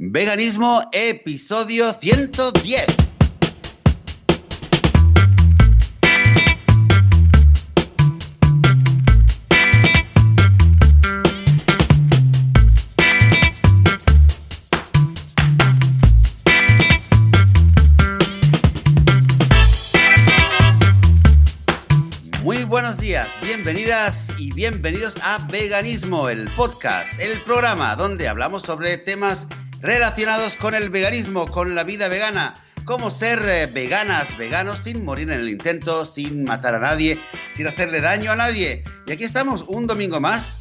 Veganismo, episodio 110. bienvenidas y bienvenidos a Veganismo, el podcast, el programa donde hablamos sobre temas relacionados con el veganismo, con la vida vegana, cómo ser eh, veganas, veganos sin morir en el intento, sin matar a nadie, sin hacerle daño a nadie. Y aquí estamos un domingo más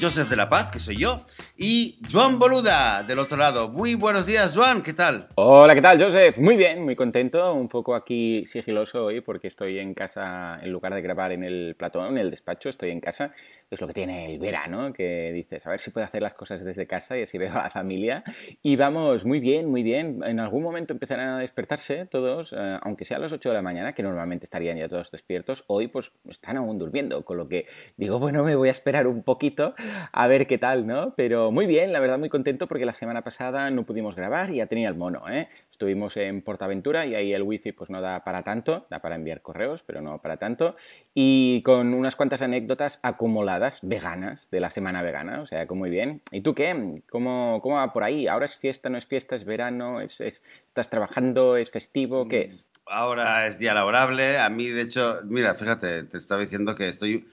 Joseph de la Paz, que soy yo, y Joan Boluda, del otro lado. Muy buenos días, Joan, ¿qué tal? Hola, ¿qué tal, Joseph? Muy bien, muy contento, un poco aquí sigiloso hoy porque estoy en casa, en lugar de grabar en el platón, en el despacho, estoy en casa es lo que tiene el verano, que dices, a ver si puedo hacer las cosas desde casa y así veo a la familia. Y vamos, muy bien, muy bien. En algún momento empezarán a despertarse todos, eh, aunque sea a las 8 de la mañana, que normalmente estarían ya todos despiertos. Hoy pues están aún durmiendo, con lo que digo, bueno, me voy a esperar un poquito a ver qué tal, ¿no? Pero muy bien, la verdad muy contento porque la semana pasada no pudimos grabar y ya tenía el mono, ¿eh? Estuvimos en Portaventura y ahí el wifi pues no da para tanto, da para enviar correos, pero no para tanto. Y con unas cuantas anécdotas acumuladas, veganas, de la semana vegana, o sea, muy bien. ¿Y tú qué? ¿Cómo, cómo va por ahí? ¿Ahora es fiesta, no es fiesta, es verano, es, estás trabajando, es festivo? ¿Qué es? Ahora es día laborable. A mí, de hecho, mira, fíjate, te estaba diciendo que estoy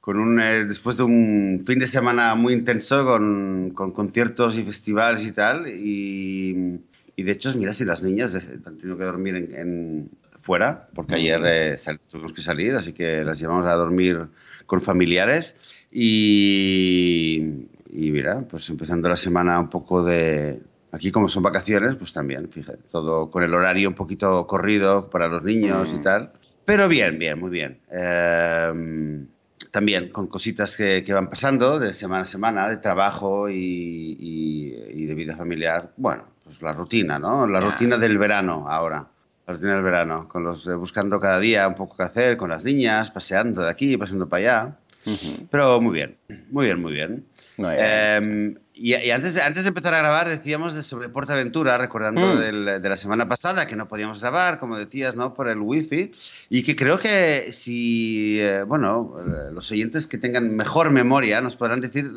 con un, eh, después de un fin de semana muy intenso con, con conciertos y festivales y tal, y y de hecho, mira, si las niñas han tenido que dormir en, fuera, porque ayer eh, tuvimos que salir, así que las llevamos a dormir con familiares. Y, y mira, pues empezando la semana un poco de, Aquí como son vacaciones, pues también, fíjate, todo con el horario un poquito corrido para los niños y mm. tal. Pero bien, bien, muy bien. Em, también con cositas que, que, van pasando de semana a semana, de trabajo y, y de vida familiar. Bueno, pues la rutina, ¿no? La rutina del verano ahora. La rutina del verano, con los eh, buscando cada día un poco qué hacer con las niñas, paseando de aquí, paseando para allá. Pero muy bien, muy bien, muy bien. Em, y, antes, de, antes de empezar a grabar decíamos de sobre Portaventura, recordando mm. de la semana pasada que no podíamos grabar, como decías, ¿no? Por el wifi. Y que creo que si, eh, bueno, eh, los oyentes que tengan mejor memoria nos podrán decir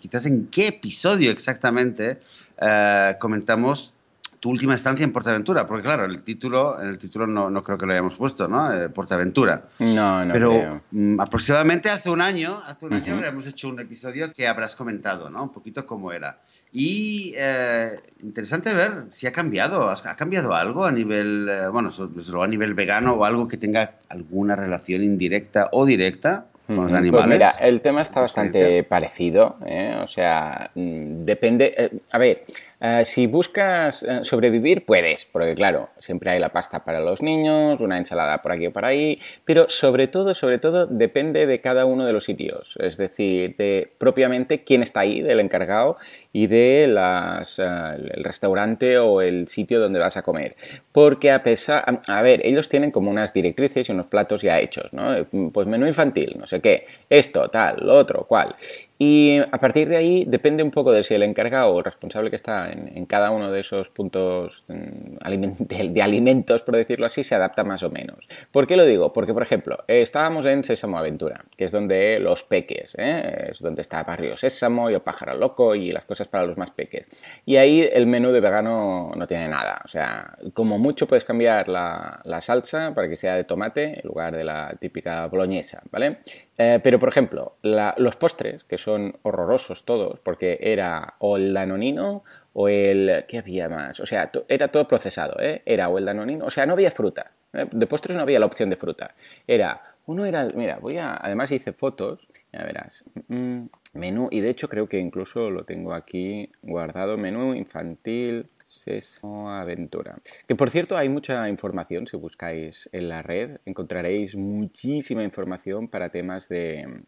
quizás en qué episodio exactamente eh, comentamos tu última estancia en Portaventura, porque claro, el título, en el título no, no creo que lo hayamos puesto, ¿no? Eh, Portaventura. No, no. Pero mm, aproximadamente hace un año, hace un año hemos hecho un episodio que habrás comentado, ¿no? Un poquito cómo era. Y eh, interesante ver si ha cambiado, ha cambiado algo a nivel, bueno, a nivel vegano o algo que tenga alguna relación indirecta o directa pues mira, el tema está bastante parecido, ¿eh? o sea, mm, depende, eh, a ver, eh, si buscas eh, sobrevivir, puedes, porque claro, siempre hay la pasta para los niños, una ensalada por aquí o por ahí, pero sobre todo, sobre todo, depende de cada uno de los sitios, es decir, de propiamente quién está ahí, del encargado y de eh, restaurante o el sitio donde vas a comer. Porque a pesar, a, ver, ellos tienen como unas directrices y unos platos ya hechos, ¿no? Pues menú infantil, no sé qué, esto, tal, lo otro, cual. Y a partir de ahí depende un poco de si el encargado o el responsable que está en, cada uno de esos puntos mm, de, alimentos, por decirlo así, se adapta más o menos. ¿Por qué lo digo? Porque, por ejemplo, estábamos en Sésamo Aventura, que es donde los peques, ¿eh? es donde está Barrio Sésamo y el pájaro loco y las cosas para los más peques. Y ahí el menú de vegano no tiene nada. O sea, como mucho puedes cambiar la, la salsa para que sea de tomate en lugar de la típica boloñesa, ¿vale? Eh, pero, por ejemplo, los postres, que son horrorosos todos, porque era o el danonino o el... ¿Qué había más? O sea, era todo procesado, ¿eh? Era o el danonino, o sea, no había fruta. ¿eh? De postres no había la opción de fruta. Era... Uno era... Mira, voy a... Además hice fotos, ya verás. Mm, menú, y de hecho creo que incluso lo tengo aquí guardado. Menú infantil Sesamo Aventura. Que por cierto hay mucha información, si buscáis en la red encontraréis muchísima información para temas de,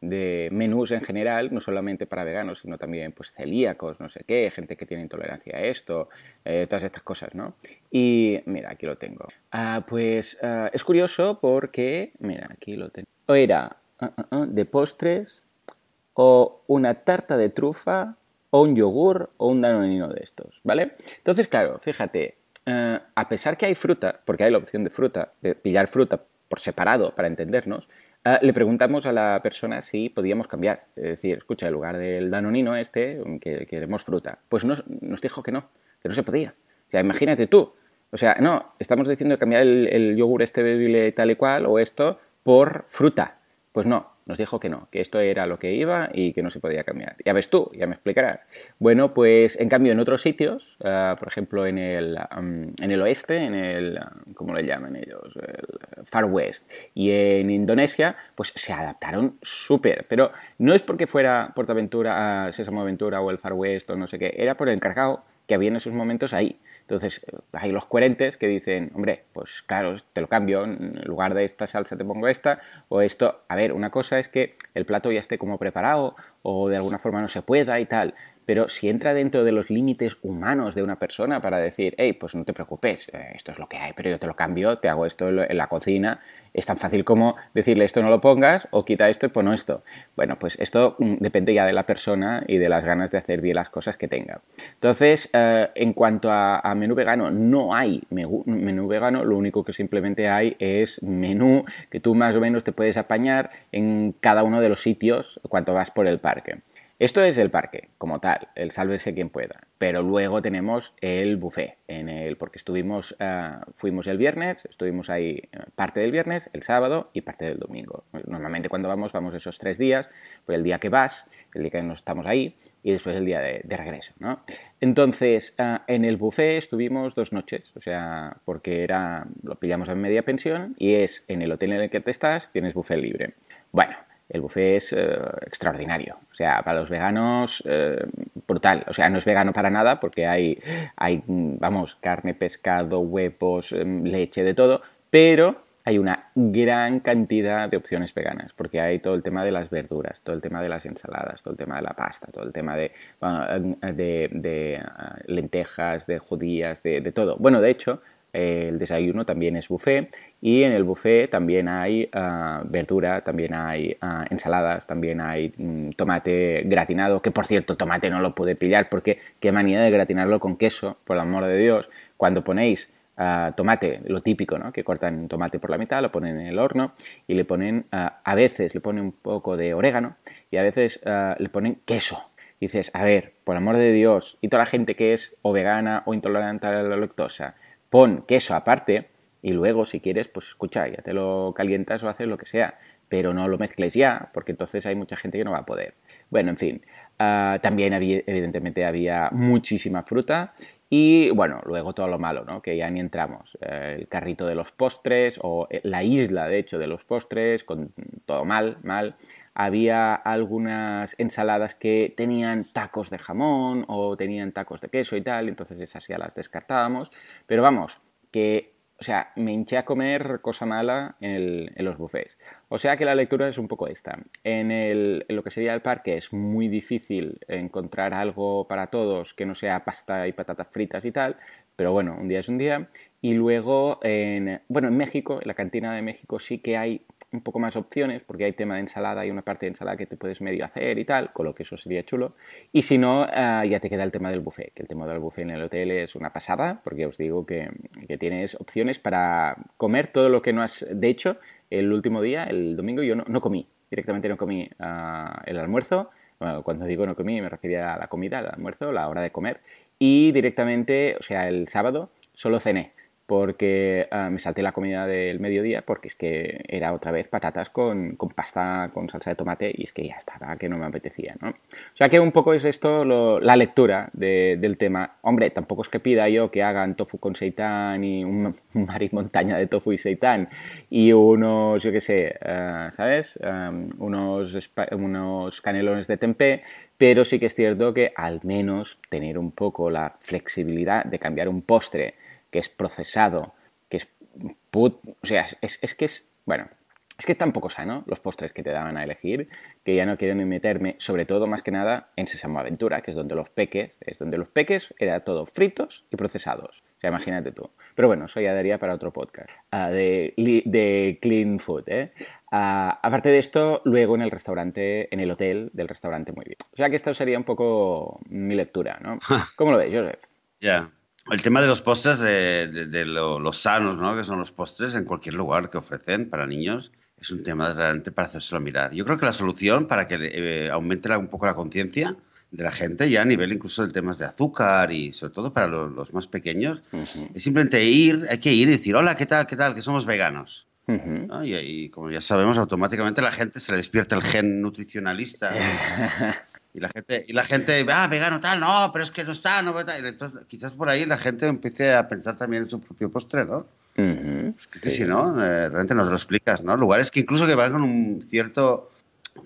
de menús en general, no solamente para veganos, sino también pues celíacos, no sé qué, gente que tiene intolerancia a esto, eh, todas estas cosas, ¿no? Y mira, aquí lo tengo. Ah, pues ah, es curioso porque, mira, aquí lo tengo. O era ah, de postres, o una tarta de trufa, o un yogur o un danonino de estos, ¿vale? Entonces, claro, fíjate, eh, a pesar que hay fruta, porque hay la opción de fruta, de pillar fruta por separado para entendernos, eh, le preguntamos a la persona si podíamos cambiar. Es decir, escucha, en lugar del danonino este, que queremos fruta. Pues nos, nos dijo que no, que no se podía. O sea, imagínate tú. O sea, no, estamos diciendo cambiar el, el yogur este bebible tal y cual o esto por fruta. Pues no, nos dijo que no, que esto era lo que iba y que no se podía cambiar. Ya ves tú, ya me explicarás. Bueno, pues en cambio en otros sitios, uh, por ejemplo en el, en el oeste, en el, ¿cómo le llaman ellos? El Far West y en Indonesia, pues se adaptaron súper. Pero no es porque fuera Portaventura, uh, Sésamo Aventura o el Far West o no sé qué, era por el encargado que había en esos momentos ahí. Entonces, hay los coherentes que dicen, hombre, pues claro, te lo cambio, en lugar de esta salsa te pongo esta, o esto. A ver, una cosa es que el plato ya esté como preparado, o de alguna forma no se pueda y tal, pero si entra dentro de los límites humanos de una persona para decir, hey, pues no te preocupes, eh, esto es lo que hay, pero yo te lo cambio, te hago esto en la cocina, es tan fácil como decirle esto no lo pongas o quita esto y pon esto. Bueno, pues esto mm, depende ya de la persona y de las ganas de hacer bien las cosas que tenga. Entonces, eh, en cuanto a, a, menú vegano, no hay menú vegano, lo único que simplemente hay es menú que tú más o menos te puedes apañar en cada uno de los sitios cuando vas por el parque. Esto es el parque, como tal, el sálvese quien pueda. Pero luego tenemos el buffet, en el, porque estuvimos, uh, fuimos el viernes, estuvimos ahí eh, parte del viernes, el sábado y parte del domingo. Normalmente cuando vamos, vamos esos tres días, por el día que vas, el día que nos estamos ahí y después el día de, regreso, ¿no? Entonces, uh, en el buffet estuvimos dos noches, o sea, porque era, lo pillamos en media pensión y es en el hotel en el que te estás, tienes buffet libre. Bueno, el buffet es eh, extraordinario. O sea, para los veganos, eh, brutal. O sea, no es vegano para nada porque hay, hay, vamos, carne, pescado, huevos, em, leche, de todo, pero hay una gran cantidad de opciones veganas, porque hay todo el tema de las verduras, todo el tema de las ensaladas, todo el tema de la pasta, todo el tema de, de, de uh, lentejas, de judías, de, de todo. Bueno, de hecho, el desayuno también es buffet y en el buffet también hay uh, verdura, también hay uh, ensaladas, también hay um, tomate gratinado, que por cierto tomate no lo puede pillar porque qué manía de gratinarlo con queso, por el amor de Dios, cuando ponéis Uh, tomate, lo típico, ¿no? Que cortan tomate por la mitad, lo ponen en el horno y le ponen, a veces le ponen un poco de orégano y a veces uh, le ponen queso. Dices, a ver, por amor de Dios, y toda la gente que es o vegana o intolerante a la lactosa, pon queso aparte y luego si quieres, pues escucha, ya te lo calientas o haces lo que sea, pero no lo mezcles ya, porque entonces hay mucha gente que no va a poder. Bueno, en fin, uh, también había, evidentemente había muchísima fruta y bueno, luego todo lo malo, ¿no? Que ya ni entramos. Eh, el carrito de los postres o eh, la isla, de hecho, de los postres, con todo mal, mal. Había algunas ensaladas que tenían tacos de jamón o tenían tacos de queso y tal, entonces esas ya las descartábamos. Pero vamos, que, o sea, me hinché a comer cosa mala en, los buffets. O sea que la lectura es un poco esta. En, en, lo que sería el parque es muy difícil encontrar algo para todos que no sea pasta y patatas fritas y tal, pero bueno, un día es un día. Y luego, en, bueno, en México, en la cantina de México sí que hay un poco más opciones, porque hay tema de ensalada y una parte de ensalada que te puedes medio hacer y tal, con lo que eso sería chulo. Y si no, uh, ya te queda el tema del buffet, que el tema del buffet en el hotel es una pasada, porque os digo que, que, tienes opciones para comer todo lo que no has... De hecho, el último día, el domingo, yo no, comí, directamente no comí uh, el almuerzo. Bueno, cuando digo no comí, me refería a la comida, al almuerzo, la hora de comer. Y directamente, o sea, el sábado, solo cené porque uh, me salté la comida del mediodía porque es que era otra vez patatas con, con, pasta con salsa de tomate y es que ya estaba, que no me apetecía, ¿no? O sea que un poco es esto la lectura de, del tema. Hombre, tampoco es que pida yo que hagan tofu con seitán y un, un montaña de tofu y seitán y unos, yo qué sé, uh, ¿sabes? Unos, unos canelones de tempeh, pero sí que es cierto que al menos tener un poco la flexibilidad de cambiar un postre que es procesado, que es put, o sea, es, es, que es, bueno, es que tampoco sano los postres que te daban a elegir, que ya no quiero ni meterme, sobre todo más que nada en Sesamo Aventura, que es donde los peques, es donde los peques era todo fritos y procesados. O sea, imagínate tú. Pero bueno, eso ya daría para otro podcast ah, de, de, clean food. ¿eh? Ah, aparte de esto, luego en el restaurante, en el hotel del restaurante, muy bien. O sea que esto sería un poco mi lectura, ¿no? ¿Cómo lo ves, Joseph? Ya. El tema de los postres, de, los sanos, ¿no? Que son los postres en cualquier lugar que ofrecen para niños es un tema realmente para hacérselo mirar. Yo creo que la solución para que eh, aumente un poco la conciencia de la gente, ya a nivel incluso de temas de azúcar y sobre todo para los, más pequeños, es simplemente ir, hay que ir y decir, hola, ¿qué tal? ¿Qué tal? Que somos veganos. y, como ya sabemos, automáticamente la gente se le despierta el gen nutricionalista. y la gente, y la gente, ah, vegano tal, no, pero es que no está, no Entonces, quizás por ahí la gente empiece a pensar también en su propio postre, ¿no? que si no, eh, realmente nos lo explicas, ¿no? Lugares que incluso que van con un cierto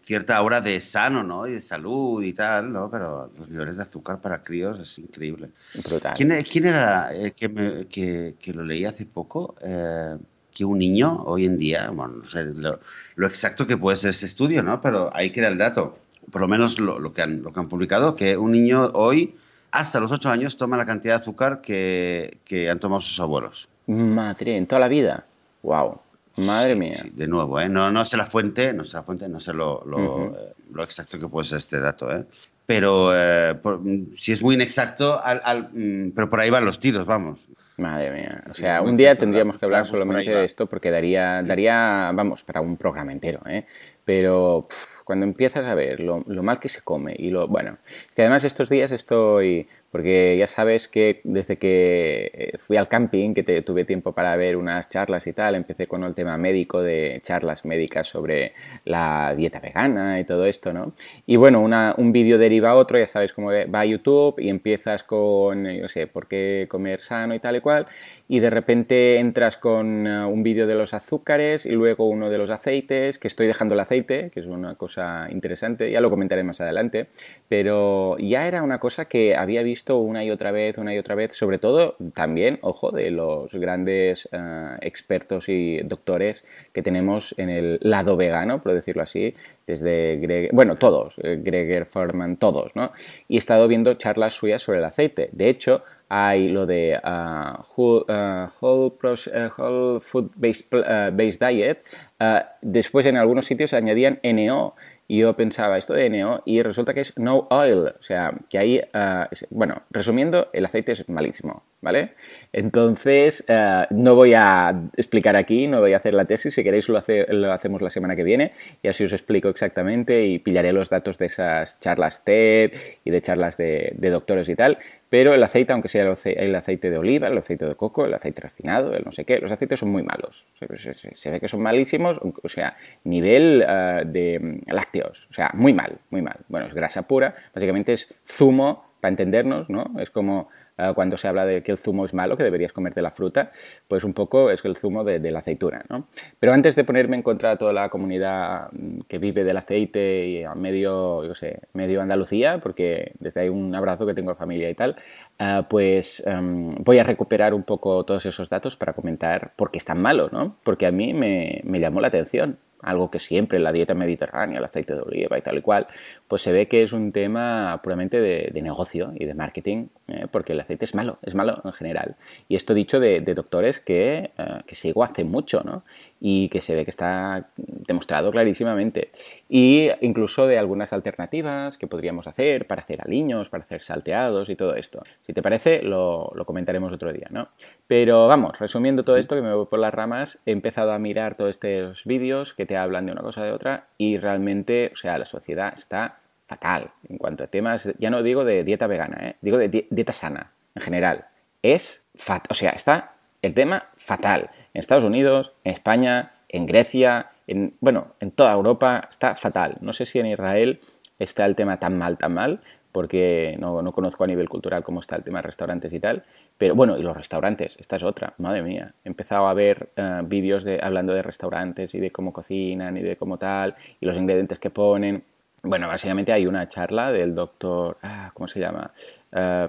cierta aura de sano, ¿no? Y de salud y tal, ¿no? Pero los niveles de azúcar para críos es increíble. ¿Quién, quién era eh, que, que, que, lo leí hace poco? Eh, que un niño hoy en día, bueno, no sé lo, exacto que puede ser ese estudio, ¿no? Pero ahí queda el dato. Por lo menos lo, lo, que han, lo que han publicado, que un niño hoy, hasta los 8 años, toma la cantidad de azúcar que, que han tomado sus abuelos. Madre, en toda la vida. Wow. Madre mía. de nuevo, ¿eh? no, no sé la fuente, no sé la fuente, no sé lo, lo, eh, exacto que puede ser este dato, ¿eh? Pero eh, si es muy inexacto, al, mm, pero por ahí van los tiros, vamos. Madre mía. O sea, un día tendríamos que hablar solamente de esto porque daría, daría, vamos, para un programa entero, ¿eh? Pero cuando empiezas a ver lo, mal que se come y lo, bueno, que además estos días estoy porque ya sabes que desde que eh, fui al camping, que tuve tiempo para ver unas charlas y tal, empecé con el tema médico de charlas médicas sobre la dieta vegana y todo esto, ¿no? Y bueno, un vídeo deriva a otro, ya sabes cómo va a YouTube y empiezas con, yo sé, por qué comer sano y tal y cual, y de repente entras con eh, un vídeo de los azúcares y luego uno de los aceites, que estoy dejando el aceite, que es una cosa interesante, ya lo comentaré más adelante, pero ya era una cosa que había visto una y otra vez, una y otra vez, sobre todo también, ojo, de los grandes eh, expertos y doctores que tenemos en el lado vegano, por decirlo así, desde Greg, bueno, todos, eh, Greger, Forman, todos, ¿no? Y he estado viendo charlas suyas sobre el aceite. De hecho, hay lo de whole, uh, whole, uh, whole, Food Based, based Diet. después en algunos sitios añadían NO yo pensaba esto de NO y resulta que es no oil. O sea, que ahí, bueno, resumiendo, el aceite es malísimo. ¿vale? Entonces, eh, no voy a explicar aquí, no voy a hacer la tesis, si queréis lo, hacemos la semana que viene y así os explico exactamente y pillaré los datos de esas charlas TED y de charlas de, doctores y tal, pero el aceite, aunque sea el aceite de oliva, el aceite de coco, el aceite refinado, el no sé qué, los aceites son muy malos, se, ve que son malísimos, o sea, nivel eh, de mm, lácteos, o sea, muy mal, muy mal. Bueno, es grasa pura, básicamente es zumo, para entendernos, ¿no? Es como Ah, cuando se habla de que el zumo es malo, que deberías comerte la fruta, pues un poco es el zumo de, la aceituna. ¿no? Pero antes de ponerme en contra de toda la comunidad mm, que vive del aceite y a medio, yo sé, medio Andalucía, porque desde ahí un abrazo que tengo a familia y tal, ah, pues em, voy a recuperar un poco todos esos datos para comentar por qué es tan malo, ¿no? Porque a mí me, me llamó la atención algo que siempre en la dieta mediterránea, el aceite de oliva y tal y cual, pues se ve que es un tema puramente de, negocio y de marketing, ¿eh? porque el aceite es malo, es malo en general. Y esto dicho de, doctores que, eh, que sigo hace mucho, ¿no? y que se ve que está demostrado clarísimamente. Y incluso de algunas alternativas que podríamos hacer para hacer aliños, para hacer salteados y todo esto. Si te parece, lo, comentaremos otro día, ¿no? Pero vamos, resumiendo todo esto, que me voy por las ramas, he empezado a mirar todos estos vídeos que te hablan de una cosa de otra y realmente, o sea, la sociedad está fatal en cuanto a temas, ya no digo de dieta vegana, ¿eh? digo de dieta sana en general. Es fat, o sea, está el tema fatal. En Estados Unidos, en España, en Grecia, en, bueno, en toda Europa está fatal. No sé si en Israel está el tema tan mal, tan mal, porque no, no, conozco a nivel cultural cómo está el tema de restaurantes y tal. Pero bueno, y los restaurantes, esta es otra, madre mía. He empezado a ver uh, vídeos de, hablando de restaurantes y de cómo cocinan y de cómo tal, y los ingredientes que ponen. Bueno, básicamente hay una charla del doctor, ah, ¿cómo se llama? Uh,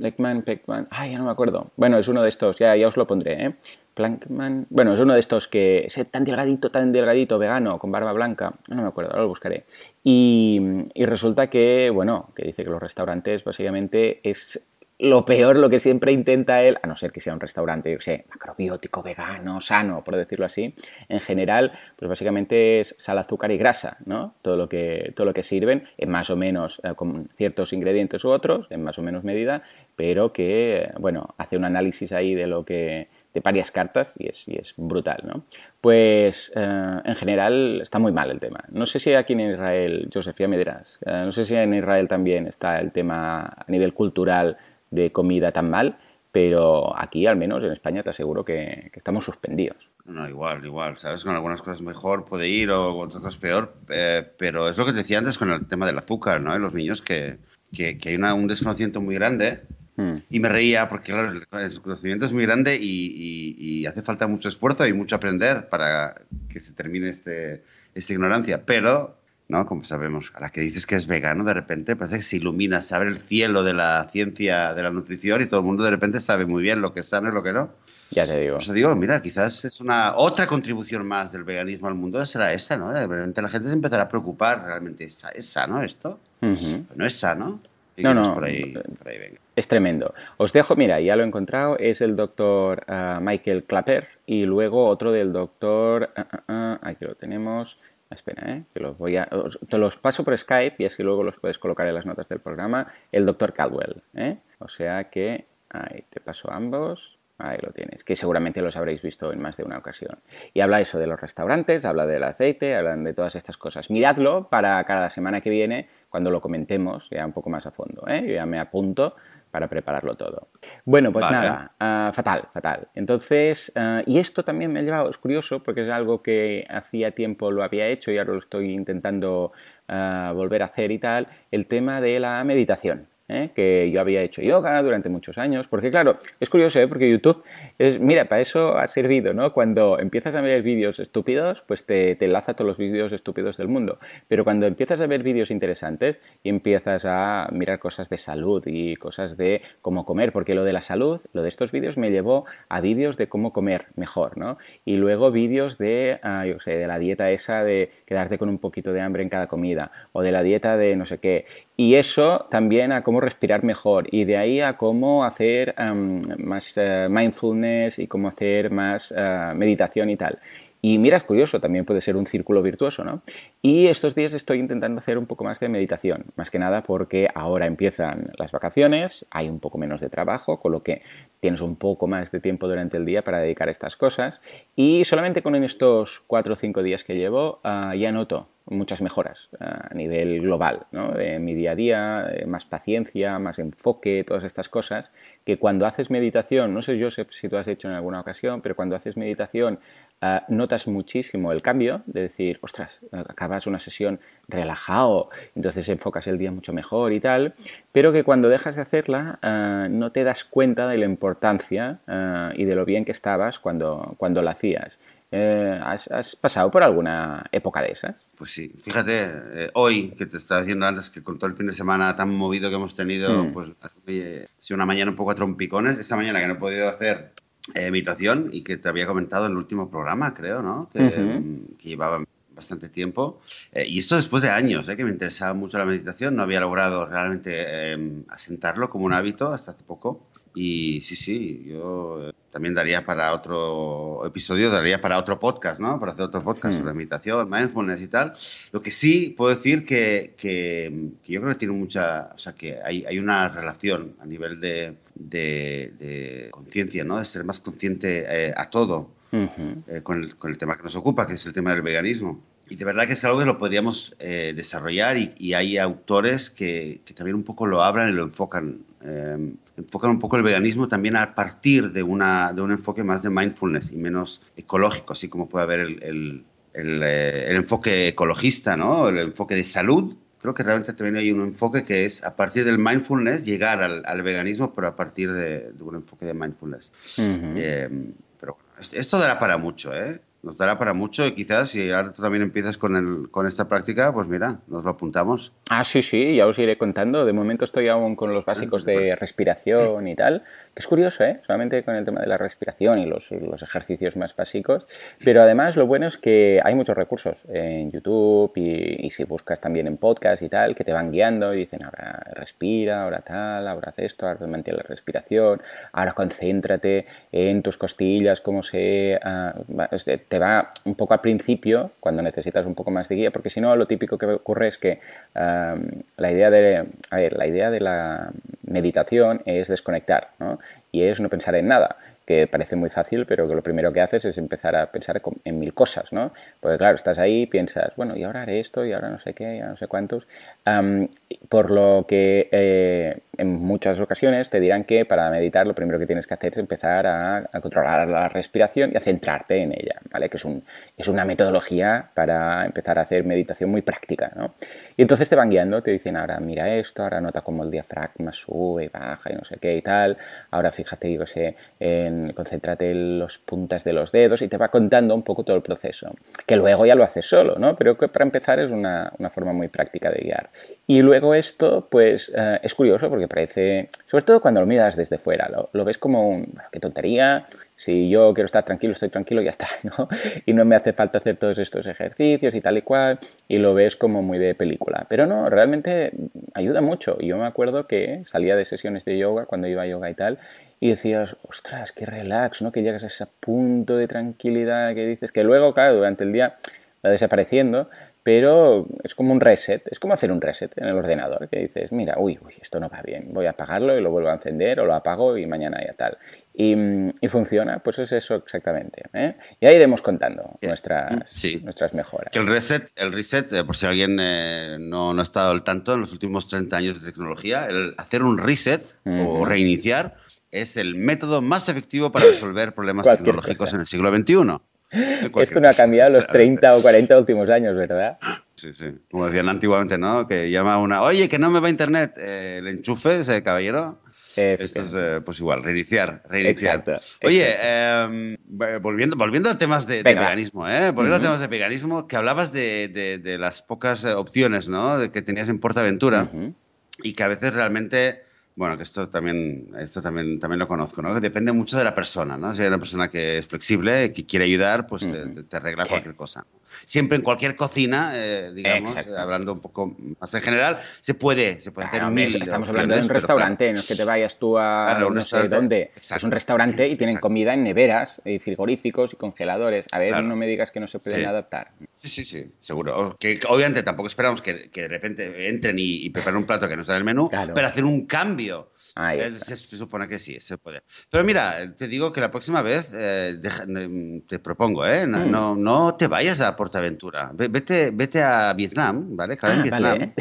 Leckman, Peckman, ay, ya no me acuerdo. Bueno, es uno de estos, ya, ya os lo pondré, ¿eh? Plankman, bueno, es uno de estos que es tan delgadito, tan delgadito, vegano, con barba blanca, no me acuerdo, ahora lo buscaré. Y, y resulta que, bueno, que dice que los restaurantes básicamente es lo peor, lo que siempre intenta él, a no ser que sea un restaurante, yo sé, macrobiótico, vegano, sano, por decirlo así, en general, pues básicamente es sal, azúcar y grasa, ¿no? Todo lo que, todo lo que sirven, en más o menos, eh, con ciertos ingredientes u otros, en más o menos medida, pero que, bueno, hace un análisis ahí de lo que de varias cartas y es, y es brutal, ¿no? Pues eh, en general está muy mal el tema. No sé si aquí en Israel, Joseph, ya me dirás, eh, no sé si en Israel también está el tema a nivel cultural de comida tan mal, pero aquí al menos en España te aseguro que, estamos suspendidos. No, igual, igual, ¿sabes? Con algunas cosas mejor puede ir o con otras cosas peor, eh, pero es lo que te decía antes con el tema del azúcar, ¿no? los niños que, que, hay un desconocimiento muy grande hmm. y me reía porque, claro, el desconocimiento es muy grande y, y, hace falta mucho esfuerzo y mucho aprender para que se termine este, esta ignorancia, pero ¿no? Como sabemos, a la que dices que es vegano, de repente parece que se ilumina, se abre el cielo de la ciencia de la nutrición y todo el mundo de repente sabe muy bien lo que es sano y lo que no. Ya te digo. Por digo, mira, quizás es una otra contribución más del veganismo al mundo, será esa, ¿no? De repente la gente se empezará a preocupar realmente, ¿es, sano esto? No es sano. No, no, por ahí, es tremendo. Os dejo, mira, ya lo he encontrado, es el doctor ah, Michael Clapper y luego otro del doctor, uh, uh, aquí lo tenemos, Espera, ¿eh? que los voy a, te los paso por Skype y así luego los puedes colocar en las notas del programa. El doctor Caldwell. ¿eh? O sea que ahí te paso ambos. Ahí lo tienes, que seguramente los habréis visto en más de una ocasión. Y habla eso de los restaurantes, habla del aceite, hablan de todas estas cosas. Miradlo para cada semana que viene, cuando lo comentemos ya un poco más a fondo. ¿eh? Yo ya me apunto para prepararlo todo. Bueno, pues nada, ah, fatal, fatal. Entonces, ah, y esto también me ha llevado, es curioso, porque es algo que hacía tiempo lo había hecho y ahora lo estoy intentando ah, volver a hacer y tal, el tema de la meditación. ¿Eh? que yo había hecho yoga durante muchos años, porque claro, es curioso, ¿eh? porque YouTube, es, mira, para eso ha servido, ¿no? Cuando empiezas a ver vídeos estúpidos, pues te, te enlaza todos los vídeos estúpidos del mundo, pero cuando empiezas a ver vídeos interesantes y empiezas a mirar cosas de salud y cosas de cómo comer, porque lo de la salud, lo de estos vídeos me llevó a vídeos de cómo comer mejor, ¿no? Y luego vídeos de, ah, yo sé, de la dieta esa de quedarte con un poquito de hambre en cada comida, o de la dieta de no sé qué, y eso también a cómo respirar mejor y de ahí a cómo hacer más eh, mindfulness y cómo hacer más eh, meditación y tal. Y mira, es curioso, también puede ser un círculo virtuoso, ¿no? Y estos días estoy intentando hacer un poco más de meditación, más que nada porque ahora empiezan las vacaciones, hay un poco menos de trabajo, con lo que tienes un poco más de tiempo durante el día para dedicar estas cosas. Y solamente con estos cuatro o cinco días que llevo ah, ya noto muchas mejoras a nivel global, ¿no? de mi día a día, más paciencia, más enfoque, todas estas cosas, que cuando haces meditación, no sé yo si tú has hecho en alguna ocasión, pero cuando haces meditación ah, notas muchísimo el cambio de decir, ostras, acabas una sesión relajado, entonces enfocas el día mucho mejor y tal, pero que cuando dejas de hacerla ah, no te das cuenta de la importancia ah, y de lo bien que estabas cuando, cuando la hacías. Eh, ¿has, pasado por alguna época de esas? Pues sí, fíjate, eh, hoy que te estaba diciendo antes que con todo el fin de semana tan movido que hemos tenido, hmm. pues ha sido una mañana un poco a trompicones. Esta mañana que no he podido hacer eh, meditación y que te había comentado en el último programa, creo, ¿no? Que, que llevaba bastante tiempo. y esto después de años, que me interesaba mucho la meditación. No había logrado realmente asentarlo como un hábito hasta hace poco. Y sí, sí, yo eh, también daría para otro episodio, daría para otro podcast, ¿no? Para hacer otro podcast sobre meditación, mindfulness y tal. Lo que sí puedo decir que, que, yo creo que tiene mucha, o sea, que hay, hay una relación a nivel de, de, conciencia, ¿no? De ser más consciente eh, a todo eh, con, el, con el tema que nos ocupa, que es el tema del veganismo. Y de verdad que es algo que lo podríamos desarrollar y, hay autores que, que, también un poco lo hablan y lo enfocan eh, enfocan un poco el veganismo también a partir de, una, de un enfoque más de mindfulness y menos ecológico, así como puede haber el, el, el, eh, enfoque ecologista, ¿no? el enfoque de salud. Creo que realmente también hay un enfoque que es a partir del mindfulness llegar al, al veganismo, pero a partir de, un enfoque de mindfulness. Eh, pero esto dará para mucho, ¿eh? Nos dará para mucho y quizás si ahora tú también empiezas con, el, con esta práctica, pues mira, nos lo apuntamos. Ah, sí, sí, ya os iré contando. De momento estoy aún con los básicos de respiración y tal, que es curioso, ¿eh? Solamente con el tema de la respiración y los, los ejercicios más básicos. Pero además lo bueno es que hay muchos recursos en YouTube y, si buscas también en podcast y tal, que te van guiando y dicen, ahora respira, ahora tal, ahora haz esto, ahora mantiene la respiración, ahora concéntrate en tus costillas, cómo se... Uh, te va un poco al principio, cuando necesitas un poco más de guía, porque si no, lo típico que ocurre es que la, idea de, a ver, la idea de la meditación es desconectar, ¿no? Y es no pensar en nada que parece muy fácil, pero que lo primero que haces es empezar a pensar en mil cosas, ¿no? Porque claro, estás ahí, piensas, bueno, y ahora haré esto, y ahora no sé qué, y no sé cuántos. Por lo que eh, en muchas ocasiones te dirán que para meditar lo primero que tienes que hacer es empezar a, controlar la respiración y a centrarte en ella, ¿vale? Que es, un, es una metodología para empezar a hacer meditación muy práctica, ¿no? Y entonces te van guiando, te dicen, ahora mira esto, ahora nota cómo el diafragma sube baja y no sé qué y tal, ahora fíjate, digo, sé, en concéntrate en los puntas de los dedos y te va contando un poco todo el proceso, que luego ya lo haces solo, ¿no? Pero que para empezar es una, forma muy práctica de guiar. Y luego esto, pues eh, es curioso porque parece, sobre todo cuando lo miras desde fuera, lo, ves como un, bueno, qué tontería, si yo quiero estar tranquilo, estoy tranquilo, ya está, ¿no? Y no me hace falta hacer todos estos ejercicios y tal y cual, y lo ves como muy de película. Pero no, realmente ayuda mucho. Yo me acuerdo que salía de sesiones de yoga, cuando iba a yoga y tal, y decías, ostras, qué relax, ¿no? Que llegas a ese punto de tranquilidad que dices, que luego, claro, durante el día va desapareciendo, pero es como un reset, es como hacer un reset en el ordenador, que dices, mira, uy, uy, esto no va bien, voy a apagarlo y lo vuelvo a encender o lo apago y mañana ya tal. Y, funciona, pues es eso exactamente. ¿eh? Ya iremos contando nuestras, nuestras mejoras. el reset, el reset eh, por si alguien eh, no, no, ha estado al tanto en los últimos 30 años de tecnología, el hacer un reset o reiniciar es el método más efectivo para resolver problemas tecnológicos en el siglo XXI. Esto no ha cambiado los 30 o 40 últimos años, ¿verdad? Sí, sí. Como decían antiguamente, ¿no? Que llama una, oye, que no me va internet, eh, el enchufe, ese caballero. Esto es, eh, pues igual, reiniciar, reiniciar. Oye, em, volviendo, volviendo a temas de, veganismo, ¿eh? Volviendo a temas de veganismo, que hablabas de, las pocas eh, opciones, ¿no? De que tenías en Portaventura y que a veces realmente bueno, que esto también, esto también, también lo conozco, ¿no? depende mucho de la persona, ¿no? Si hay una persona que es flexible, que quiere ayudar, pues te, arregla cualquier cosa. Siempre en cualquier cocina, eh, digamos, hablando un poco más en general, se puede, se puede hacer mil Estamos hablando de un restaurante, no es que te vayas tú a no sé dónde. Es un restaurante y tienen comida en neveras, y frigoríficos y congeladores. A ver, no me digas que no se pueden adaptar. Sí, sí, sí, seguro. Que obviamente tampoco esperamos que, de repente entren y, preparen un plato que no está en el menú, pero hacer un cambio eh, se, supone que sí, se puede. Pero mira, te digo que la próxima vez eh, te propongo, ¿eh? Mm. No, no, te vayas a Portaventura. Vete, vete a Vietnam, ¿vale? Claro, en ah, Vietnam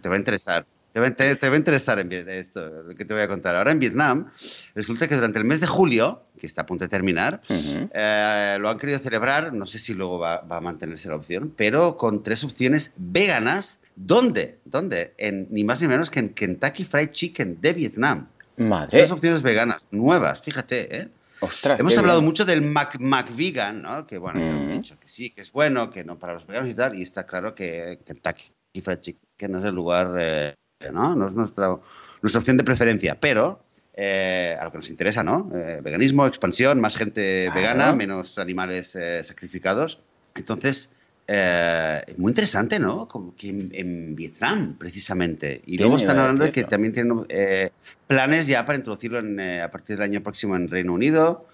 te, va a interesar. Te va, a interesar en esto que te voy a contar. Ahora en Vietnam, resulta que durante el mes de julio, que está a punto de terminar, eh, lo han querido celebrar, no sé si luego va, va, a mantenerse la opción, pero con tres opciones veganas ¿Dónde? ¿Dónde? En, ni más ni menos que en Kentucky Fried Chicken de Vietnam. Madre. Tres opciones veganas, nuevas, fíjate, ¿eh? Ostras, Hemos hablado mucho del Mac, Mac Vegan, ¿no? Que bueno, mm. dicho que sí, que es bueno, que no para los veganos y tal, y está claro que Kentucky Fried Chicken es el lugar, eh, ¿no? No es nuestra, nuestra opción de preferencia, pero eh, a lo que nos interesa, ¿no? Eh, veganismo, expansión, más gente vegana, menos animales sacrificados. Entonces, eh, muy interesante, ¿no? Como que en, Vietnam, precisamente. Y luego están hablando de que también tienen eh, planes ya para introducirlo eh, a partir del año próximo en Reino Unido.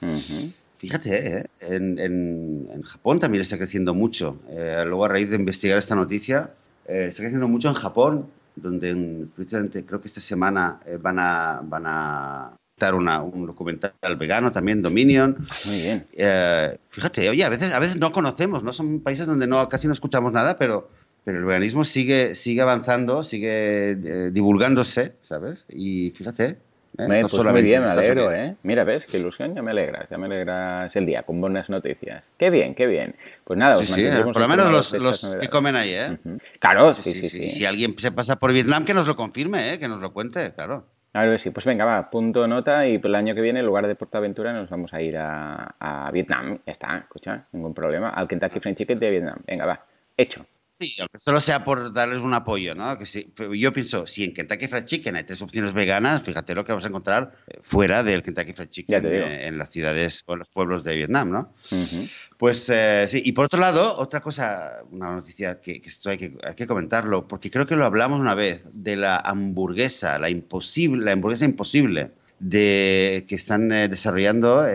Fíjate, en, Japón también está creciendo mucho. luego, a raíz de investigar esta noticia, está creciendo mucho en Japón, donde precisamente creo que esta semana van a, van a una, un documental vegano también, Dominion. Ah, muy bien. Eh, fíjate, oye, a veces, a veces no conocemos, ¿no? Son países donde no, casi no escuchamos nada, pero, pero el veganismo sigue, sigue avanzando, sigue eh, divulgándose, ¿sabes? Y fíjate. ¿Eh? pues muy bien, me alegro, ¿eh? Mira, ves, qué ilusión, ya me alegras, ya me alegras el día con buenas noticias. Qué bien, qué bien. Pues nada, sí, sí, por lo menos los, los que comen ahí, ¿eh? Claro, sí sí, sí, Si alguien se pasa por Vietnam, que nos lo confirme, ¿eh? Que nos lo cuente, claro. A ver si, pues venga, va, punto nota y el año que viene, en lugar de Portaventura, nos vamos a ir a, a Vietnam. Ya está, escucha, ningún problema. Al Kentucky Fried Chicken de Vietnam. Venga, va, hecho. Sí, aunque solo sea por darles un apoyo, ¿no? Que sí, yo pienso, si en Kentucky Fried Chicken hay tres opciones veganas, fíjate lo que vas a encontrar eh, fuera del Kentucky Fried Chicken eh, en las ciudades o en los pueblos de Vietnam, ¿no? Pues eh, sí, y por otro lado, otra cosa, una noticia que, esto hay que, hay que comentarlo, porque creo que lo hablamos una vez, de la hamburguesa, la imposible, la hamburguesa imposible de que están desarrollando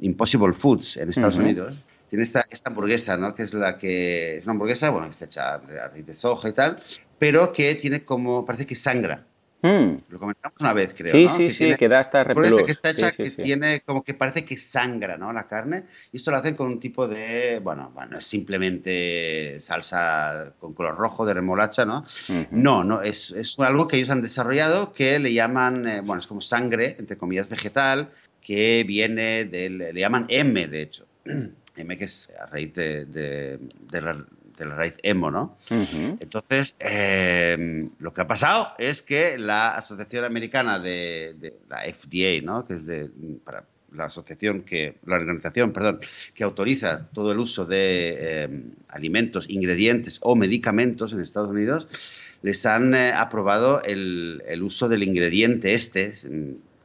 Impossible Foods en Estados Unidos tiene esta, esta hamburguesa, ¿no? Que es la que es una hamburguesa, bueno, que está hecha a raíz de soja y tal, pero que tiene como, parece que sangra. Hmm. Lo comentamos una vez, creo. Sí, sí, sí, que da hasta repelús. que está hecha que tiene como que parece que sangra, ¿no? La carne. Y esto lo hacen con un tipo de, bueno, bueno, es simplemente salsa con color rojo de remolacha, ¿no? No, no, es, es, algo que ellos han desarrollado que le llaman, eh, bueno, es como sangre, entre comillas, vegetal, que viene del, le llaman M, de hecho. M que es a raíz de, la, raíz emo, ¿no? Entonces, eh, lo que ha pasado es que la Asociación Americana de, la FDA, ¿no? Que es de, para la asociación que, la organización, perdón, que autoriza todo el uso de eh, alimentos, ingredientes o medicamentos en Estados Unidos, les han eh, aprobado el, el, uso del ingrediente este,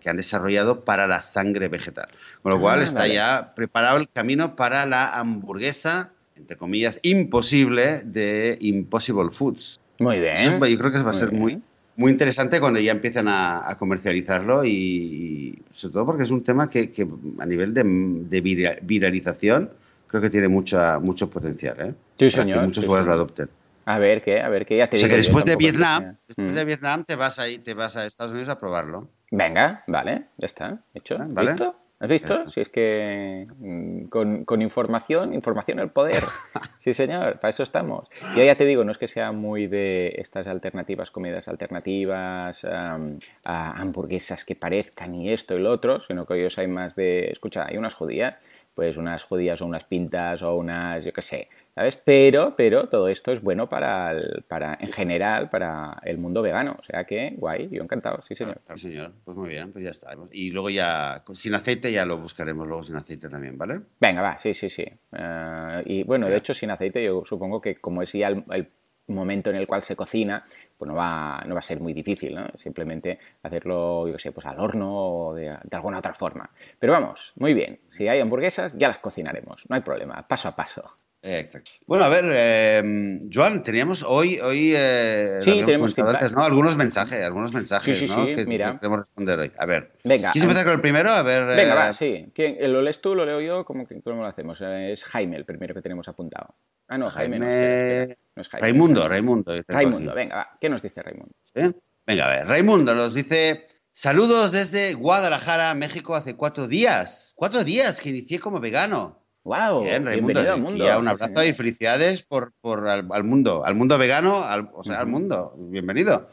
que han desarrollado para la sangre vegetal. Con lo ah, cual está ya preparado el camino para la hamburguesa, entre comillas, imposible de Impossible Foods. Muy bien. yo creo que va a ser muy, muy interesante cuando ya empiezan a, comercializarlo y, sobre todo porque es un tema que, a nivel de, viralización creo que tiene mucha, mucho potencial. ¿eh? Sí, señor. que muchos sí, lo adopten. A ver qué, a ver qué ya te O sea que después de Vietnam, después de mm. Vietnam te vas ahí, te vas a Estados Unidos a probarlo. Venga, vale, ya está, hecho. ¿Has visto? ¿Has visto? Si es que mm, con, información, información el poder. Sí, señor, para eso estamos. Yo ya te digo, no es que sea muy de estas alternativas, comidas alternativas, hamburguesas que parezcan y esto y lo otro, sino que yo soy más de, escucha, hay unas judías, pues unas judías o unas pintas o unas, yo qué sé, ¿sabes? Pero, pero todo esto es bueno para, para, en general, para el mundo vegano. O sea que, guay, yo encantado, sí señor. Sí señor, pues muy bien, pues ya está. Y luego ya, sin aceite ya lo buscaremos luego sin aceite también, ¿vale? Venga, va, sí, sí, sí. Eh, y bueno, de hecho sin aceite yo supongo que como es ya el, momento en el cual se cocina, pues no va, no va a ser muy difícil, ¿no? Simplemente hacerlo, yo qué sé, pues al horno o de, de, alguna otra forma. Pero vamos, muy bien. Si hay hamburguesas, ya las cocinaremos. No hay problema, paso a paso. Exacto. Bueno, a ver, eh, Joan, teníamos hoy, hoy eh, sí, tenemos antes, ¿no? Algunos mensajes, algunos mensajes, ¿no? que, mira. queremos responder hoy. A ver. Venga. ¿Quieres empezar con el primero? A ver. Venga, va, eh, sí. ¿Quién, ¿Lo lees tú, lo leo yo? ¿Cómo, cómo lo hacemos? Eh, es Jaime el primero que tenemos apuntado. Ah, no, Jaime. Jaime... No, es Jaime. Raimundo, Raimundo. Raimundo, venga, va. ¿Qué nos dice Raimundo? Venga, a ver. Raimundo nos dice. Saludos desde Guadalajara, México, hace cuatro días. Cuatro días que inicié como vegano. Wow, Bien, Raimundo, bienvenido al mundo. un abrazo y felicidades por, por al, mundo, al mundo vegano, al, o sea, al mundo. Bienvenido.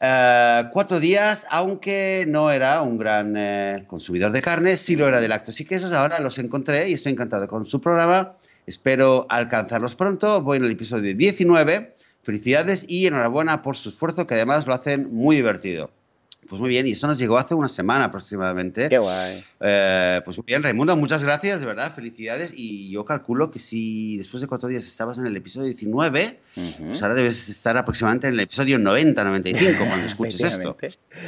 Eh, cuatro días, aunque no era un gran eh, consumidor de carne, sí lo era de lácteos y quesos. Ahora los encontré y estoy encantado con su programa. Espero alcanzarlos pronto. Voy en el episodio 19. Felicidades y enhorabuena por su esfuerzo, que además lo hacen muy divertido. Pues muy bien, y eso nos llegó hace una semana aproximadamente. Qué guay. Eh, pues muy bien, Raimundo, muchas gracias, de verdad, felicidades. Y yo calculo que si después de cuatro días estabas en el episodio 19, pues ahora debes estar aproximadamente en el episodio 90, 95 cuando escuches esto.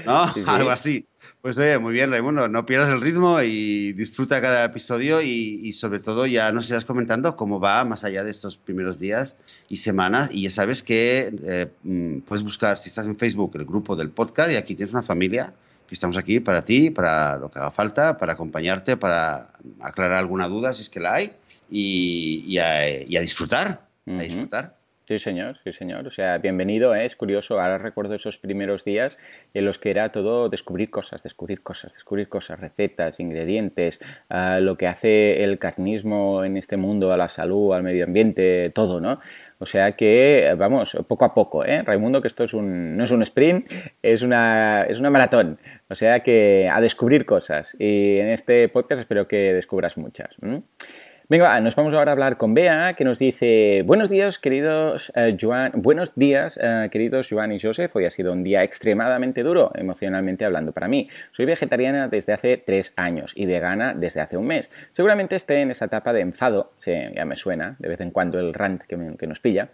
¿No? Algo así. Pues oye, muy bien, Raimundo, no pierdas el ritmo y disfruta cada episodio y, sobre todo ya nos irás comentando cómo va más allá de estos primeros días y semanas. Y ya sabes que eh, mm, puedes buscar, si estás en Facebook, el grupo del podcast y aquí tienes una familia que estamos aquí para ti, para lo que haga falta, para acompañarte, para aclarar alguna duda si es que la hay y, a, disfrutar, a disfrutar. Sí, señor, sí, señor. O sea, bienvenido, ¿eh? es curioso. Ahora recuerdo esos primeros días en los que era todo descubrir cosas, descubrir cosas, descubrir cosas, recetas, ingredientes, ah, lo que hace el carnismo en este mundo, a la salud, al medio ambiente, todo, ¿no? O sea que, vamos, poco a poco, ¿eh? Raimundo, que esto es un, no es un sprint, es una, es una maratón. O sea que a descubrir cosas. Y en este podcast espero que descubras muchas. Venga, nos vamos ahora a hablar con Bea, que nos dice, buenos días, queridos eh, Joan, buenos días, eh, queridos Joan y Joseph. Hoy ha sido un día extremadamente duro, emocionalmente hablando para mí. Soy vegetariana desde hace tres años y vegana desde hace un mes. Seguramente esté en esa etapa de enfado, sí, ya me suena, de vez en cuando el rant que, nos pilla,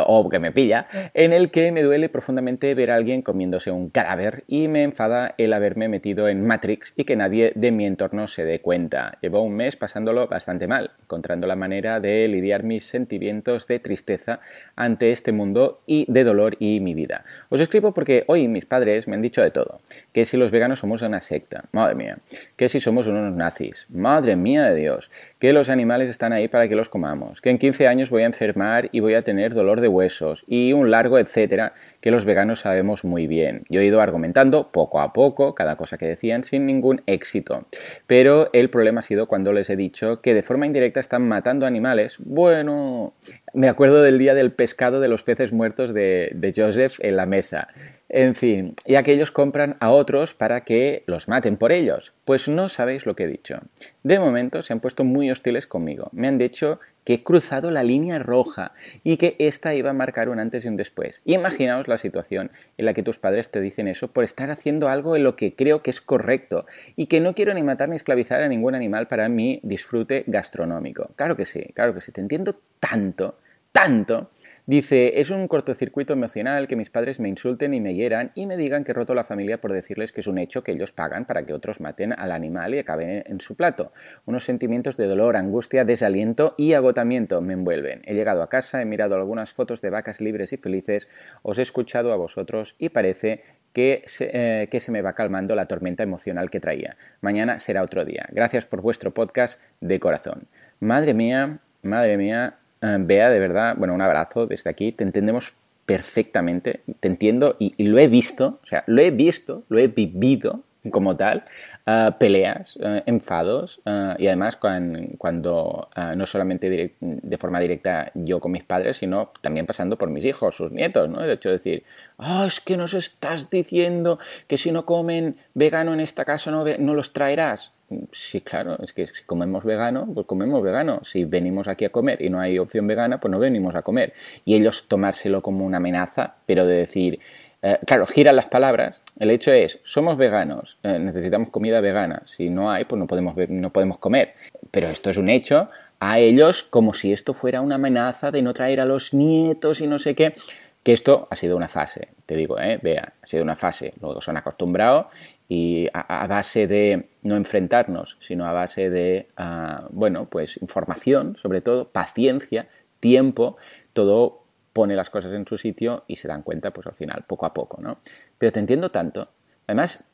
o que me pilla, en el que me duele profundamente ver a alguien comiéndose un cadáver y me enfada el haberme metido en Matrix y que nadie de mi entorno se dé cuenta. Llevo un mes pasándolo bastante mal encontrando la manera de lidiar mis sentimientos de tristeza ante este mundo y de dolor y mi vida. Os escribo porque hoy mis padres me han dicho de todo, que si los veganos somos una secta, madre mía, que si somos unos nazis, madre mía de Dios, que los animales están ahí para que los comamos, que en 15 años voy a enfermar y voy a tener dolor de huesos y un largo etcétera que los veganos sabemos muy bien. Yo he ido argumentando poco a poco cada cosa que decían sin ningún éxito. Pero el problema ha sido cuando les he dicho que de forma indirecta están matando animales. Bueno, me acuerdo del día del pescado de los peces muertos de, de Joseph en la mesa. En fin, ya que ellos compran a otros para que los maten por ellos. Pues no sabéis lo que he dicho. De momento se han puesto muy hostiles conmigo. Me han dicho que he cruzado la línea roja y que esta iba a marcar un antes y un después. imaginaos la situación en la que tus padres te dicen eso por estar haciendo algo en lo que creo que es correcto y que no quiero ni matar ni esclavizar a ningún animal para mi disfrute gastronómico. Claro que sí, claro que sí, te entiendo tanto, tanto Dice, es un cortocircuito emocional que mis padres me insulten y me hieran y me digan que he roto la familia por decirles que es un hecho que ellos pagan para que otros maten al animal y acaben en su plato. Unos sentimientos de dolor, angustia, desaliento y agotamiento me envuelven. He llegado a casa, he mirado algunas fotos de vacas libres y felices, os he escuchado a vosotros y parece que se, eh, que se me va calmando la tormenta emocional que traía. Mañana será otro día. Gracias por vuestro podcast de corazón. Madre mía, madre mía, Vea, eh, de verdad, bueno, un abrazo desde aquí, te entendemos perfectamente, te entiendo y, lo he visto, o sea, lo he visto, lo he vivido como tal, eh, peleas, eh, enfados y además cuando, no solamente de forma directa yo con mis padres, sino también pasando por mis hijos, sus nietos, ¿no? El hecho de decir, ah, es que nos estás diciendo que si no comen vegano en esta casa no, no los traerás. Sí, claro, es que si comemos vegano, pues comemos vegano. Si venimos aquí a comer y no hay opción vegana, pues no venimos a comer. Y ellos tomárselo como una amenaza, pero de decir, eh, claro, giran las palabras. El hecho es, somos veganos, eh, necesitamos comida vegana. Si no hay, pues no podemos, no podemos comer. Pero esto es un hecho a ellos como si esto fuera una amenaza de no traer a los nietos y no sé qué. Que esto ha sido una fase, te digo, ¿eh? vea, ha sido una fase. Luego se han acostumbrado y a, base de no enfrentarnos, sino a base de, ah, bueno, pues información, sobre todo, paciencia, tiempo, todo pone las cosas en su sitio y se dan cuenta, pues al final, poco a poco, ¿no? Pero te entiendo tanto. Además,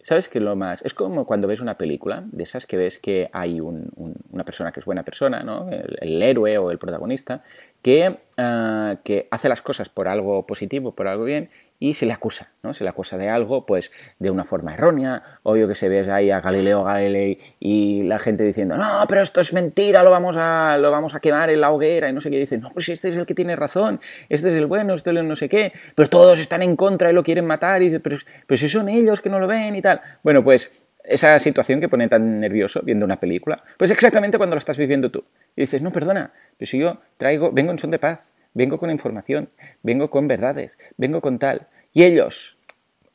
¿sabes qué lo más? Es como cuando ves una película, de esas que ves que hay una persona que es buena persona, ¿no? El, héroe o el protagonista, que, ah, que hace las cosas por algo positivo, por algo bien, y se le acusa, ¿no? Se le acusa de algo, pues, de una forma errónea, obvio que se ve ahí a Galileo Galilei y la gente diciendo, no, pero esto es mentira, lo vamos a, lo vamos a quemar en la hoguera y no sé qué, dicen, no, pues este es el que tiene razón, este es el bueno, este es el no sé qué, pero todos están en contra y lo quieren matar, y dice, pero, pero si son ellos que no lo ven y tal. Bueno, pues esa situación que pone tan nervioso viendo una película, pues exactamente cuando lo estás viviendo tú. Y dices, no, perdona, pero si yo traigo, vengo en son de paz, vengo con información, vengo con verdades, vengo con tal. Y ellos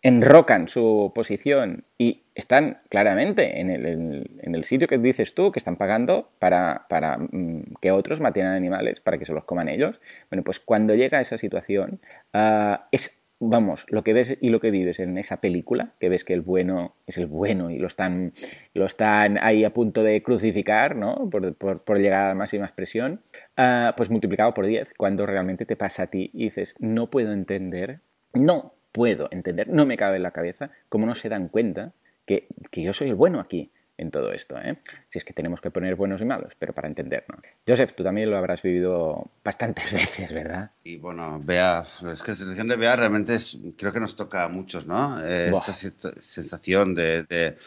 enrocan su posición y están claramente en el, sitio que dices tú, que están pagando para, para mm, que otros maten animales, para que se los coman ellos. Bueno, pues cuando llega a esa situación, ah, es vamos, lo que ves y lo que vives en esa película, que ves que el bueno es el bueno y lo están, lo están ahí a punto de crucificar, ¿no? Por, por, llegar a la máxima expresión, ah, pues multiplicado por 10, cuando realmente te pasa a ti y dices, no puedo entender, no puedo entender, no me cabe en la cabeza cómo no se dan cuenta que, que yo soy el bueno aquí en todo esto, ¿eh? si es que tenemos que poner buenos y malos, pero para entendernos. Joseph, tú también lo habrás vivido bastantes veces, ¿verdad? Y bueno, Bea, es que la situación de Bea realmente creo que nos toca a muchos, ¿no? Eh, esa sensación de, de,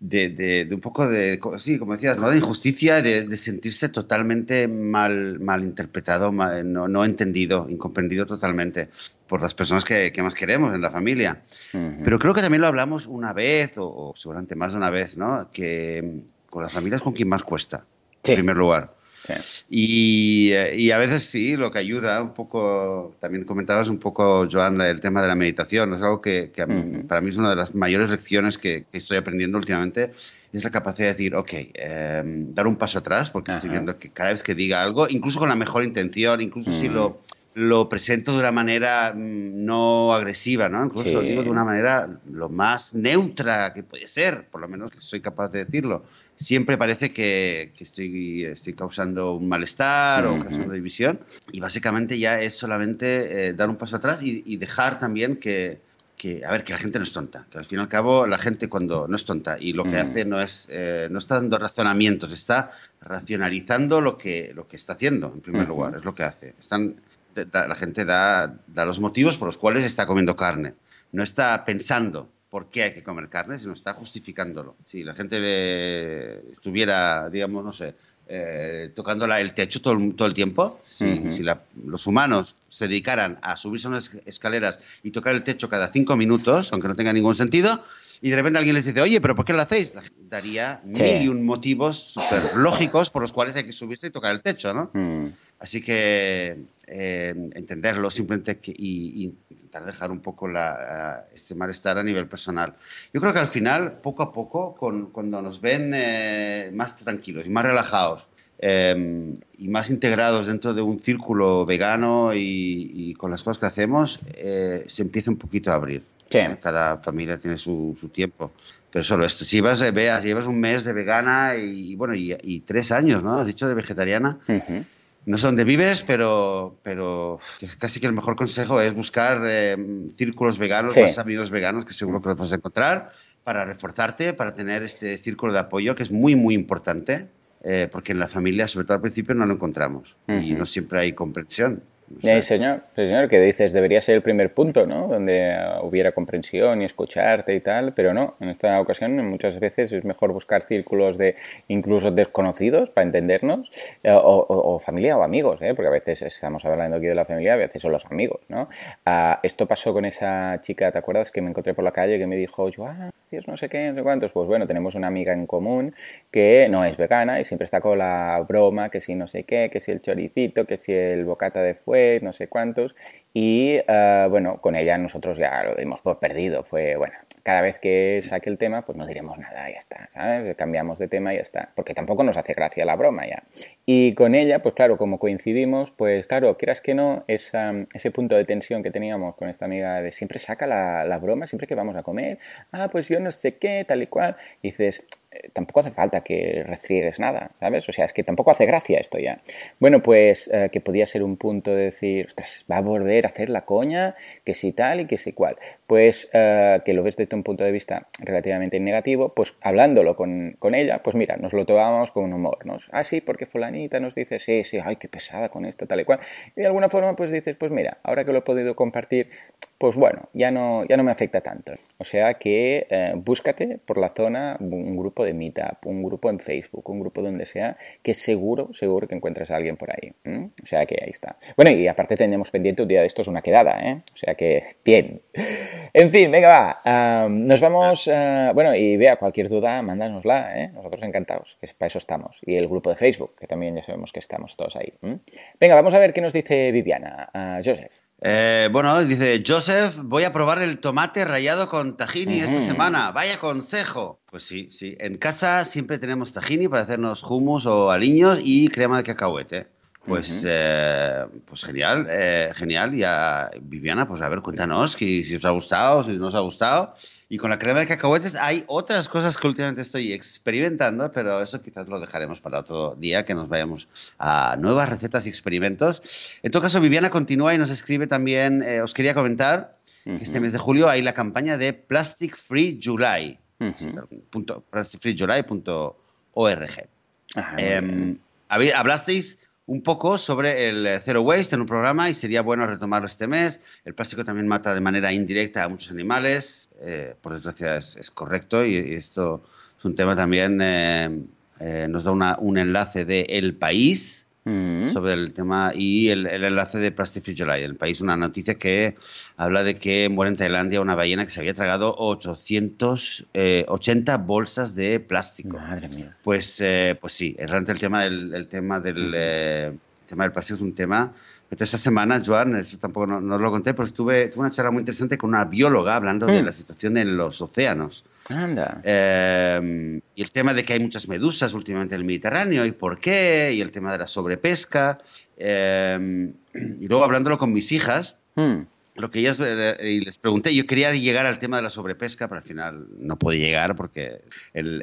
un poco de, sí, como decías, ¿no? de injusticia, de, sentirse totalmente mal, mal interpretado, no, no, entendido, incomprendido totalmente por las personas que, más queremos en la familia. Pero creo que también lo hablamos una vez, o, seguramente más de una vez, ¿no? que con las familias con quien más cuesta. en primer lugar. Y, y, a veces sí, lo que ayuda un poco, también comentabas un poco, Joan, el tema de la meditación, es algo que, para mí es una de las mayores lecciones que, estoy aprendiendo últimamente, es la capacidad de decir, ok, em, dar un paso atrás, porque estoy viendo que cada vez que diga algo, incluso con la mejor intención, incluso si lo lo presento de una manera mm, no agresiva, ¿no? Incluso lo digo de una manera lo más neutra que puede ser, por lo menos que soy capaz de decirlo. Siempre parece que, estoy, estoy causando un malestar o causando división y básicamente ya es solamente eh, dar un paso atrás y, dejar también que, que, a ver, que la gente no es tonta, que al fin y al cabo la gente cuando no es tonta y lo que mm. hace no es, eh, no está dando razonamientos, está racionalizando lo que, lo que está haciendo, en primer lugar, es lo que hace. Están la gente da, los motivos por los cuales está comiendo carne. No está pensando por qué hay que comer carne, sino está justificándolo. Si la gente estuviera, digamos, no sé, eh, tocando el techo todo el, todo el tiempo, si, los humanos se dedicaran a subirse a unas escaleras y tocar el techo cada cinco minutos, aunque no tenga ningún sentido, y de repente alguien les dice, oye, pero ¿por qué lo hacéis? Daría mil y un motivos súper lógicos por los cuales hay que subirse y tocar el techo, ¿no? Mm. Así que eh, entenderlo simplemente y, intentar dejar un poco la, este malestar a nivel personal. Yo creo que al final, poco a poco, cuando nos ven eh, más tranquilos y más relajados em, y más integrados dentro de un círculo vegano y, con las cosas que hacemos, eh, se empieza un poquito a abrir. Cada familia tiene su, tiempo. Pero solo esto, si vas, veas, llevas un mes de vegana y, bueno, y, tres años, ¿no? Has dicho de vegetariana no sé dónde vives, pero, pero casi que el mejor consejo es buscar eh, círculos veganos, más amigos veganos, que seguro que los vas a encontrar, para reforzarte, para tener este círculo de apoyo que es muy, muy importante, eh, porque en la familia, sobre todo al principio, no lo encontramos y no siempre hay comprensión. Sí, señor, señor, que dices, debería ser el primer punto, ¿no? Donde hubiera comprensión y escucharte y tal, pero no, en esta ocasión muchas veces es mejor buscar círculos de incluso desconocidos para entendernos, eh, o, familia o amigos, ¿eh? Porque a veces estamos hablando aquí de la familia, a veces son los amigos, ¿no? Ah, esto pasó con esa chica, ¿te acuerdas? Que me encontré por la calle que me dijo, Dios, no sé qué, no sé cuántos. Pues bueno, tenemos una amiga en común que no es vegana y siempre está con la broma, que si no sé qué, que si el choricito, que si el bocata de fuego no sé cuántos, y eh, bueno, con ella nosotros ya lo dimos por perdido, fue bueno, cada vez que saque el tema, pues no diremos nada, ya está, ¿sabes? Cambiamos de tema y ya está, porque tampoco nos hace gracia la broma ya. Y con ella, pues claro, como coincidimos, pues claro, quieras que no, ese punto de tensión que teníamos con esta amiga de siempre saca la, la broma, siempre que vamos a comer, ah, pues yo no sé qué, tal y cual, dices, eh, tampoco hace falta que restriegues nada, ¿sabes? O sea, es que tampoco hace gracia esto ya. Bueno, pues eh, que podía ser un punto de decir, ostras, va a volver a hacer la coña, que si tal y que si cual. Pues eh, que lo ves desde un punto de vista relativamente negativo, pues hablándolo con, con, ella, pues mira, nos lo tomamos con humor, ¿no? Ah, sí, porque fulanita nos dice, sí, sí, ay, qué pesada con esto, tal y cual. Y de alguna forma, pues dices, pues mira, ahora que lo he podido compartir, pues bueno, ya no, ya no me afecta tanto. O sea que eh, búscate por la zona un grupo de Meetup, un grupo en Facebook, un grupo donde sea, que seguro, seguro que encuentres a alguien por ahí. O sea que ahí está. Bueno, y aparte tenemos pendiente un día de esto es una quedada, ¿eh? O sea que, bien. En fin, venga, va. nos vamos, uh, bueno, y vea, cualquier duda, mándanosla, ¿eh? Nosotros encantados, que para eso estamos. Y el grupo de Facebook, que también ya sabemos que estamos todos ahí. Venga, vamos a ver qué nos dice Viviana. Uh, Joseph. Eh, bueno, dice Joseph, voy a probar el tomate rallado con tahini esta semana. Vaya consejo. Pues sí, sí. En casa siempre tenemos tahini para hacernos hummus o aliños y crema de cacahuete. Pues, eh, pues genial, eh, genial. Y a Viviana, pues a ver, cuéntanos si os ha gustado, si no os ha gustado. Y con la crema de cacahuetes hay otras cosas que últimamente estoy experimentando, pero eso quizás lo dejaremos para otro día, que nos vayamos a nuevas recetas y experimentos. En todo caso, Viviana continúa y nos escribe también, eh, os quería comentar que este mes de julio hay la campaña de Plastic Free July. plasticfreejuly.org. Eh, hablasteis un poco sobre el eh, Zero Waste en un programa y sería bueno retomarlo este mes. El plástico también mata de manera indirecta a muchos animales, eh, por desgracia es, correcto y, esto es un tema también, eh, nos da un enlace de El País, mm. sobre el tema y el, enlace de Plastic. En el país una noticia que habla de que muere en Tailandia una ballena que se había tragado 880 eh, bolsas de plástico. Madre mía. Pues, eh, pues sí, realmente el tema del, el tema del, eh, tema del plástico es un tema esta semana, Joan, eso tampoco no, lo conté, pero estuve, tuve una charla muy interesante con una bióloga hablando de mm. la situación en los océanos. Anda. Eh, y el tema de que hay muchas medusas últimamente en el Mediterráneo y por qué, y el tema de la sobrepesca. Eh, y luego hablándolo con mis hijas, hmm. lo que ellas eh, y les pregunté, yo quería llegar al tema de la sobrepesca, pero al final no pude llegar porque el,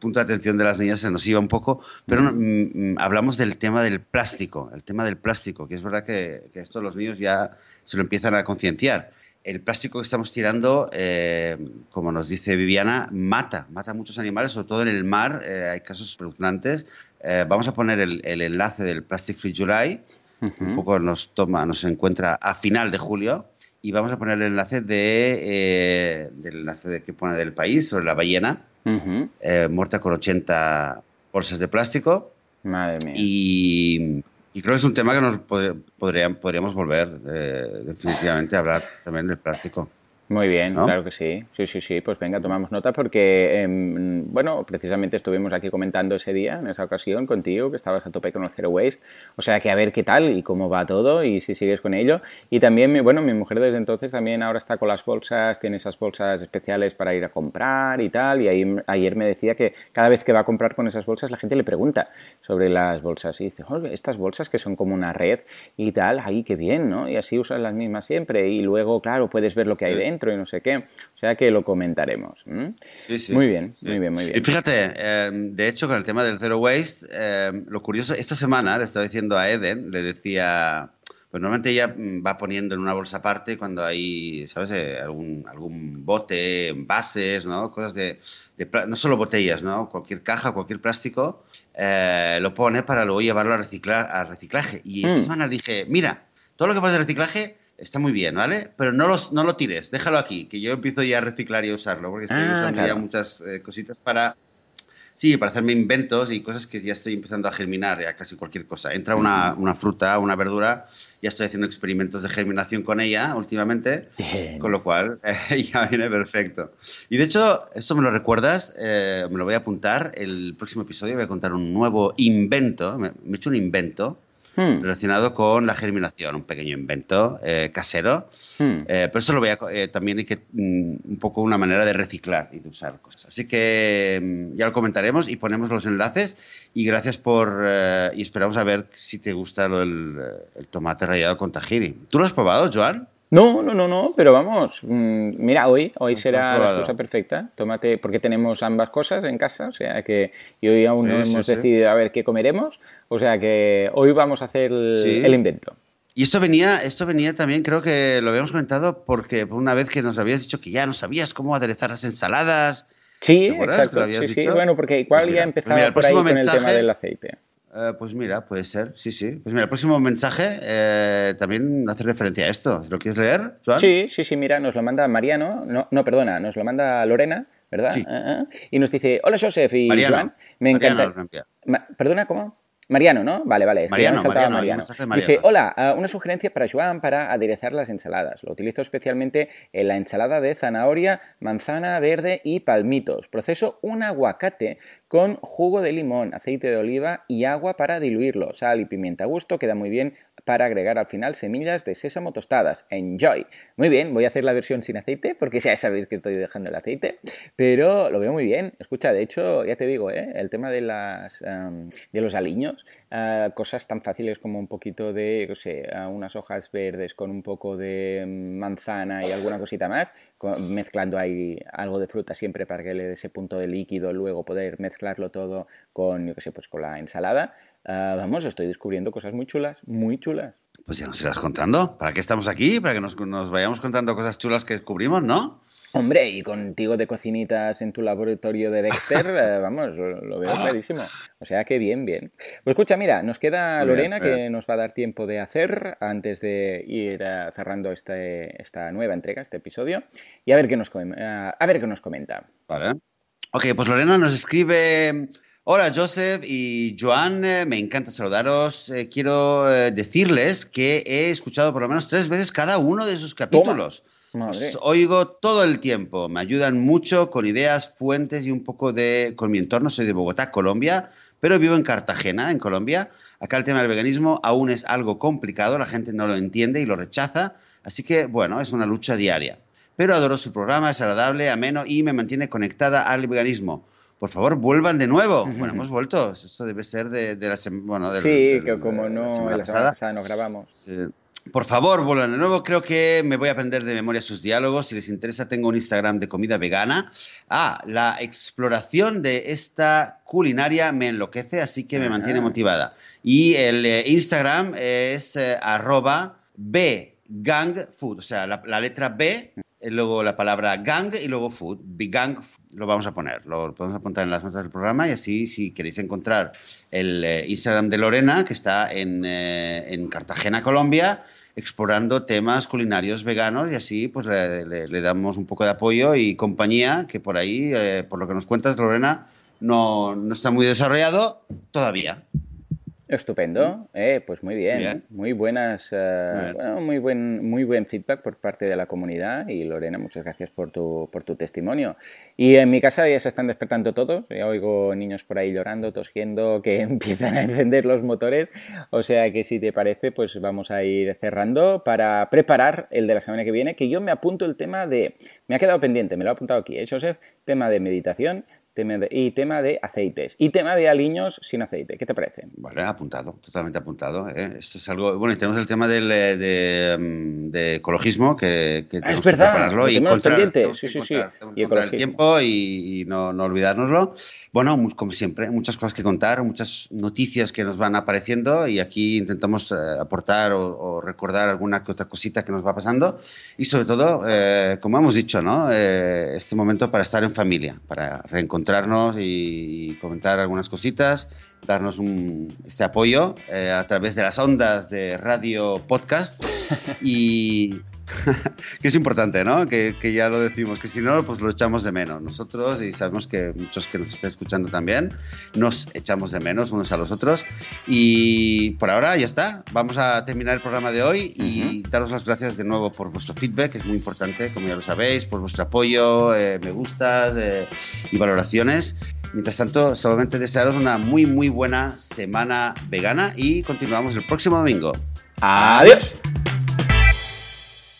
punto de atención de las niñas se nos iba un poco, pero hmm. mm, hablamos del tema del plástico, el tema del plástico, que es verdad que, que esto los niños ya se lo empiezan a concienciar el plástico que estamos tirando, eh, como nos dice Viviana, mata, mata a muchos animales, sobre todo en el mar, eh, hay casos espeluznantes. Eh, vamos a poner el, enlace del Plastic Free July, un poco nos toma, nos encuentra a final de julio, y vamos a poner el enlace de, del enlace de, que pone del país sobre la ballena, muerta con 80 bolsas de plástico. Madre mía. Y y creo que es un tema que nos podríamos volver eh, definitivamente a hablar también del plástico. Muy bien, claro que sí. Sí, sí, sí. Pues venga, tomamos nota porque, em, bueno, precisamente estuvimos aquí comentando ese día, en esa ocasión, contigo, que estabas a tope con el Zero Waste. O sea, que a ver qué tal y cómo va todo y si sigues con ello. Y también, bueno, mi mujer desde entonces también ahora está con las bolsas, tiene esas bolsas especiales para ir a comprar y tal. Y ahí, ayer me decía que cada vez que va a comprar con esas bolsas, la gente le pregunta sobre las bolsas. Y dice, estas bolsas que son como una red y tal, ahí qué bien, ¿no? Y así usas las mismas siempre. Y luego, claro, puedes ver lo que hay dentro y no sé qué. O sea que lo comentaremos. Sí, sí, muy bien, muy bien, muy bien. Y fíjate, em, de hecho, con el tema del zero waste, em, lo curioso, esta semana le estaba diciendo a Eden, le decía, pues normalmente ella mm, va poniendo en una bolsa aparte cuando hay, ¿sabes? Eh, algún, algún bote, envases, ¿no? Cosas de, no solo botellas, ¿no? Cualquier caja, cualquier plástico, eh, lo pone para luego llevarlo a, reciclar, a reciclaje. Y esta mm. semana le dije, mira, todo lo que pasa de reciclaje está muy bien, ¿vale? Pero no, los, no lo tires, déjalo aquí, que yo empiezo ya a reciclar y a usarlo, porque estoy ah, usando ya muchas eh, cositas para... Sí, para hacerme inventos y cosas que ya estoy empezando a germinar, ya casi cualquier cosa. Entra una, una fruta, una verdura, ya estoy haciendo experimentos de germinación con ella últimamente, con lo cual ya viene perfecto. Y de hecho, eso me lo recuerdas, eh, me lo voy a apuntar, el próximo episodio voy a contar un nuevo invento, me he hecho un invento Hmm. relacionado con la germinación, un pequeño invento eh, casero. Hmm. Eh, pero eso lo voy a, eh, también hay que mm, un poco una manera de reciclar y de usar cosas. Así que mm, ya lo comentaremos y ponemos los enlaces. Y gracias por. y esperamos a ver si te gusta lo del el tomate rallado con tahini. ¿Tú lo has probado, Joan? No, no, no, no, pero vamos, mm, mira, hoy, hoy será la cosa perfecta. Tómate, porque tenemos ambas cosas en casa, o sea que y hoy aún no hemos decidido a ver qué comeremos, o sea que hoy vamos a hacer el, invento. Y esto venía, esto venía también, creo que lo habíamos comentado, porque por una vez que nos habías dicho que ya no sabías cómo aderezar las ensaladas. Sí, exacto. Sí, sí, bueno, porque igual pues ya empezaba pues por ahí con el tema del aceite. Eh, pues mira, puede ser, sí, sí. Pues mira, el próximo mensaje eh, también hace referencia a esto. ¿Lo quieres leer, Joan? Sí, sí, sí, mira, nos lo manda Mariano, no, no perdona, nos lo manda Lorena, ¿verdad? Sí. Ah, ah. y nos dice, hola Joseph y Joan, me encanta... perdona, ¿cómo? Mariano, ¿no? Vale, vale. Mariano, Mariano, Dice, hola, ah, una sugerencia para Joan para aderezar las ensaladas. Lo utilizo especialmente en la ensalada de zanahoria, manzana verde y palmitos. Proceso un aguacate con jugo de limón, aceite de oliva y agua para diluirlo. Sal y pimienta a gusto, queda muy bien para agregar al final semillas de sésamo tostadas. Enjoy. Muy bien, voy a hacer la versión sin aceite porque ya sabéis que estoy dejando el aceite, pero lo veo muy bien. Escucha, de hecho, ya te digo, ¿eh? el tema de, las, de los aliños, cosas tan fáciles como un poquito de, no sé, unas hojas verdes con un poco de manzana y alguna cosita más, mezclando ahí algo de fruta siempre para que le dé ese punto de líquido, luego poder mezclarlo todo con, yo qué sé, pues con la ensalada. Ah, vamos, estoy descubriendo cosas muy chulas, muy chulas. Pues ya nos irás contando. ¿Para qué estamos aquí? Para que nos, vayamos contando cosas chulas que descubrimos, ¿no? Hombre, y contigo de cocinitas en tu laboratorio de Dexter, eh, vamos, lo, veo clarísimo. O sea que bien, bien. Pues escucha, mira, nos queda Lorena que nos va a dar tiempo de hacer antes de ir eh, cerrando este, esta nueva entrega, este episodio, y a ver qué nos, a ver qué nos comenta. Vale. Ok, pues Lorena nos escribe Hola Joseph y Joan, eh, me encanta saludaros. Eh, quiero eh, decirles que he escuchado por lo menos tres veces cada uno de sus capítulos. Os oigo todo el tiempo, me ayudan mucho con ideas, fuentes y un poco de... con mi entorno, soy de Bogotá, Colombia, pero vivo en Cartagena, en Colombia. Acá el tema del veganismo aún es algo complicado, la gente no lo entiende y lo rechaza, así que bueno, es una lucha diaria. Pero adoro su programa, es agradable, ameno y me mantiene conectada al veganismo por favor, vuelvan de nuevo. Bueno, hemos vuelto. Esto debe ser de, la semana. Bueno, sí, que como no, la semana, pasada. nos grabamos. Por favor, vuelvan de nuevo. Creo que me voy a aprender de memoria sus diálogos. Si les interesa, tengo un Instagram de comida vegana. Ah, la exploración de esta culinaria me enloquece, así que me mantiene motivada. Y el eh, Instagram es eh, arroba bgangfood, o sea, la letra B luego la palabra gang y luego food. Gang lo vamos a poner, lo podemos apuntar en las notas del programa y así si queréis encontrar el eh, Instagram de Lorena, que está en, eh, en, Cartagena, Colombia, explorando temas culinarios veganos y así pues le, damos un poco de apoyo y compañía, que por ahí, eh, por lo que nos cuentas, Lorena, no, no está muy desarrollado todavía. Estupendo, eh, pues muy bien, muy buenas, eh, muy buen, muy buen feedback por parte de la comunidad y Lorena, muchas gracias por tu, por tu testimonio. Y en mi casa ya se están despertando todos, ya oigo niños por ahí llorando, tosiendo, que empiezan a encender los motores, o sea que si te parece, pues vamos a ir cerrando para preparar el de la semana que viene, que yo me apunto el tema de, me ha quedado pendiente, me lo he apuntado aquí, ¿eh, Joseph? Tema de meditación, y tema de aceites y tema de aliños sin aceite. ¿Qué te parece? Vale, apuntado, totalmente apuntado. ¿eh? Esto es algo. Bueno, y tenemos el tema del, eh, de, mm, de, ecologismo que, que ah, es verdad, que prepararlo y encontrar, sí, sí, sí. Y el tiempo y, no, no, olvidárnoslo. Bueno, como siempre, muchas cosas que contar, muchas noticias que nos van apareciendo y aquí intentamos eh, aportar o, recordar alguna que otra cosita que nos va pasando y sobre todo, como hemos dicho, ¿no? este momento para estar en familia, para reencontrar encontrarnos y, comentar algunas cositas, darnos un, este apoyo eh, a través de las ondas de radio podcast. Y, que es importante, ¿no? Que, ya lo decimos, que si no, pues lo echamos de menos. Nosotros, y sabemos que muchos que nos estén escuchando también, nos echamos de menos unos a los otros. Y por ahora ya está. Vamos a terminar el programa de hoy y daros las gracias de nuevo por vuestro feedback, que es muy importante, como ya lo sabéis, por vuestro apoyo, eh, me gustas eh, y valoraciones. Mientras tanto, solamente desearos una muy, muy buena semana vegana y continuamos el próximo domingo. Adiós.